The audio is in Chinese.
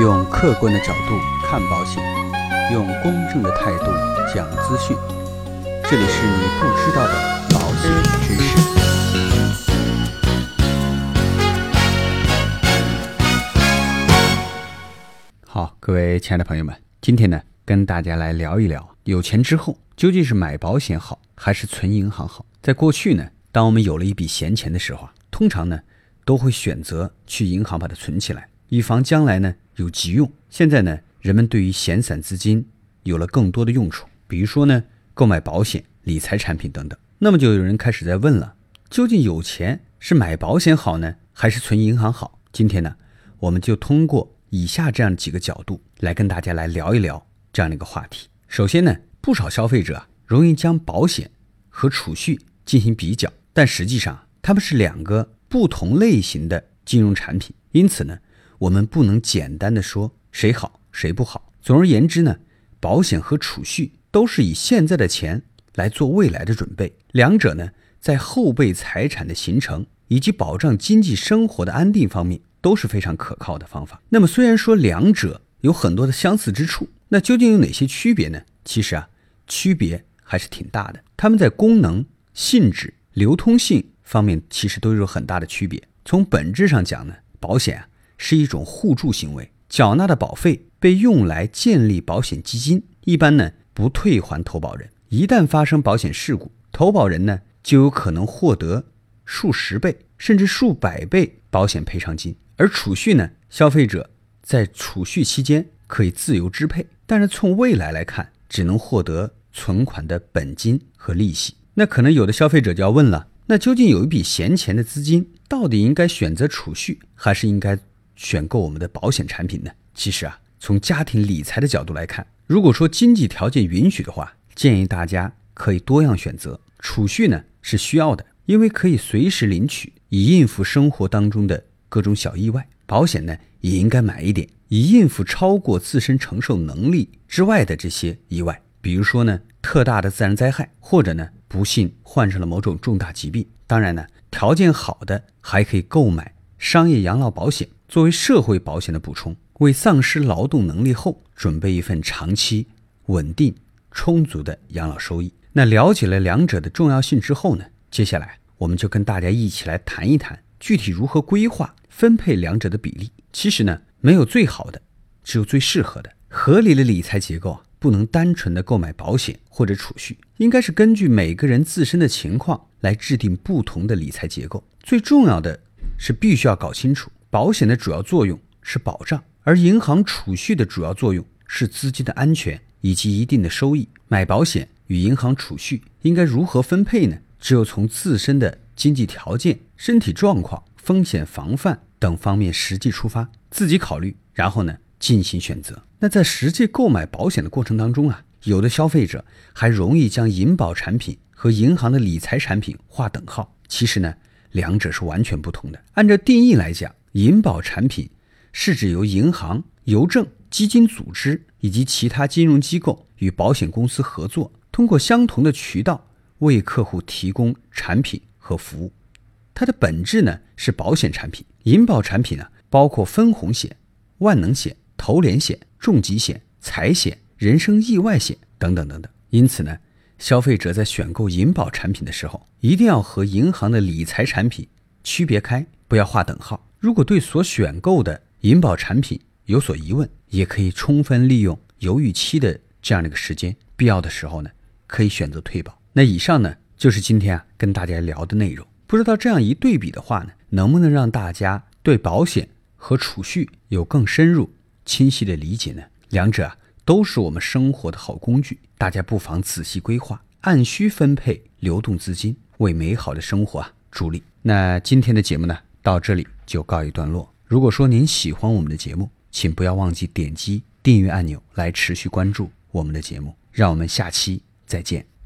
用客观的角度看保险，用公正的态度讲资讯。这里是你不知道的保险知识。好，各位亲爱的朋友们，今天呢，跟大家来聊一聊，有钱之后究竟是买保险好，还是存银行好？在过去呢，当我们有了一笔闲钱的时候啊，通常呢，都会选择去银行把它存起来，以防将来呢有急用。现在呢，人们对于闲散资金有了更多的用处，比如说呢，购买保险、理财产品等等。那么就有人开始在问了：究竟有钱是买保险好呢，还是存银行好？今天呢，我们就通过以下这样几个角度来跟大家来聊一聊这样的一个话题。首先呢，不少消费者啊，容易将保险和储蓄进行比较，但实际上它们是两个不同类型的金融产品，因此呢，我们不能简单的说谁好谁不好。总而言之呢，保险和储蓄都是以现在的钱来做未来的准备，两者呢，在后备财产的形成以及保障经济生活的安定方面都是非常可靠的方法。那么，虽然说两者有很多的相似之处，那究竟有哪些区别呢？其实啊，区别还是挺大的。它们在功能、性质、流通性方面其实都有很大的区别。从本质上讲呢，保险是一种互助行为，缴纳的保费被用来建立保险基金，一般呢不退还投保人。一旦发生保险事故，投保人呢就有可能获得数十倍甚至数百倍保险赔偿金。而储蓄呢，消费者在储蓄期间可以自由支配，但是从未来来看，只能获得存款的本金和利息。那可能有的消费者就要问了：那究竟有一笔闲钱的资金，到底应该选择储蓄，还是应该选购我们的保险产品呢？其实啊，从家庭理财的角度来看，如果说经济条件允许的话，建议大家可以多样选择。储蓄呢是需要的，因为可以随时领取，以应付生活当中的各种小意外。保险呢也应该买一点，以应付超过自身承受能力之外的这些意外，比如说呢特大的自然灾害，或者呢不幸患上了某种重大疾病。当然呢，条件好的还可以购买商业养老保险，作为社会保险的补充，为丧失劳动能力后准备一份长期稳定。充足的养老收益。那了解了两者的重要性之后呢，接下来我们就跟大家一起来谈一谈具体如何规划分配两者的比例。其实呢，没有最好的，只有最适合的。合理的理财结构啊，不能单纯的购买保险或者储蓄，应该是根据每个人自身的情况来制定不同的理财结构。最重要的是，必须要搞清楚，保险的主要作用是保障，而银行储蓄的主要作用是资金的安全。以及一定的收益，买保险与银行储蓄应该如何分配呢？只有从自身的经济条件、身体状况、风险防范等方面实际出发，自己考虑，然后呢进行选择。那在实际购买保险的过程当中啊，有的消费者还容易将银保产品和银行的理财产品划等号。其实呢，两者是完全不同的。按照定义来讲，银保产品是指由银行、邮政。基金组织以及其他金融机构与保险公司合作，通过相同的渠道为客户提供产品和服务。它的本质呢是保险产品。银保产品呢包括分红险、万能险、投连险、重疾险、财险、人身意外险等等等等。因此呢，消费者在选购银保产品的时候，一定要和银行的理财产品区别开，不要划等号。如果对所选购的银保产品有所疑问，也可以充分利用犹豫期的这样的一个时间，必要的时候呢，可以选择退保。那以上呢，就是今天啊跟大家聊的内容。不知道这样一对比的话呢，能不能让大家对保险和储蓄有更深入、清晰的理解呢？两者啊都是我们生活的好工具，大家不妨仔细规划，按需分配流动资金，为美好的生活啊助力。那今天的节目呢，到这里就告一段落。如果说您喜欢我们的节目，请不要忘记点击订阅按钮来持续关注我们的节目，让我们下期再见。